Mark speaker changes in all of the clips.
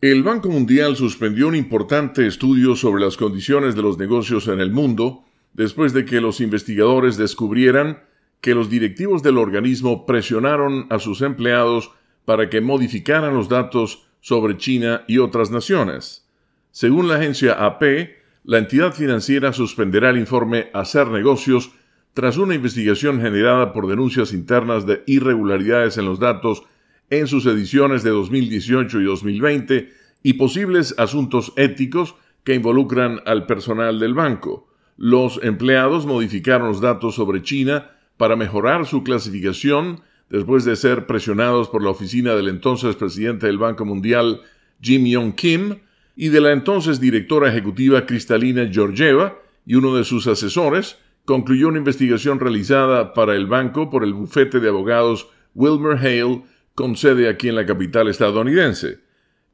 Speaker 1: El Banco Mundial suspendió un importante estudio sobre las condiciones de los negocios en el mundo después de que los investigadores descubrieran que los directivos del organismo presionaron a sus empleados para que modificaran los datos sobre China y otras naciones. Según la agencia AP, la entidad financiera suspenderá el informe Hacer negocios tras una investigación generada por denuncias internas de irregularidades en los datos en sus ediciones de 2018 y 2020 y posibles asuntos éticos que involucran al personal del banco. Los empleados modificaron los datos sobre China para mejorar su clasificación después de ser presionados por la oficina del entonces presidente del Banco Mundial, Jim Yong Kim, y de la entonces directora ejecutiva Cristalina Georgieva y uno de sus asesores, concluyó una investigación realizada para el banco por el bufete de abogados Wilmer Hale con sede aquí en la capital estadounidense.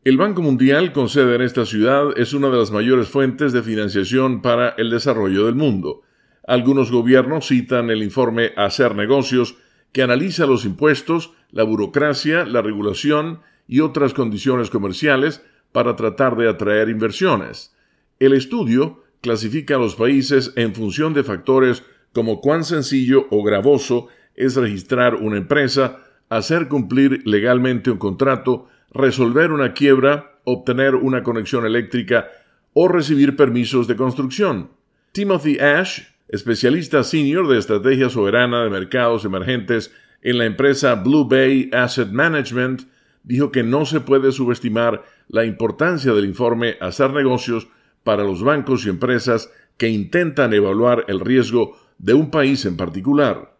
Speaker 1: El Banco Mundial, con sede en esta ciudad, es una de las mayores fuentes de financiación para el desarrollo del mundo. Algunos gobiernos citan el informe Hacer negocios, que analiza los impuestos, la burocracia, la regulación y otras condiciones comerciales para tratar de atraer inversiones. El estudio clasifica a los países en función de factores como cuán sencillo o gravoso es registrar una empresa, hacer cumplir legalmente un contrato, resolver una quiebra, obtener una conexión eléctrica o recibir permisos de construcción. Timothy Ash, especialista senior de estrategia soberana de mercados emergentes en la empresa Blue Bay Asset Management, dijo que no se puede subestimar la importancia del informe Hacer negocios para los bancos y empresas que intentan evaluar el riesgo de un país en particular.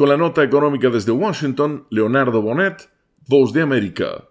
Speaker 1: Con la nota económica desde Washington, Leonardo Bonet, Voz de América.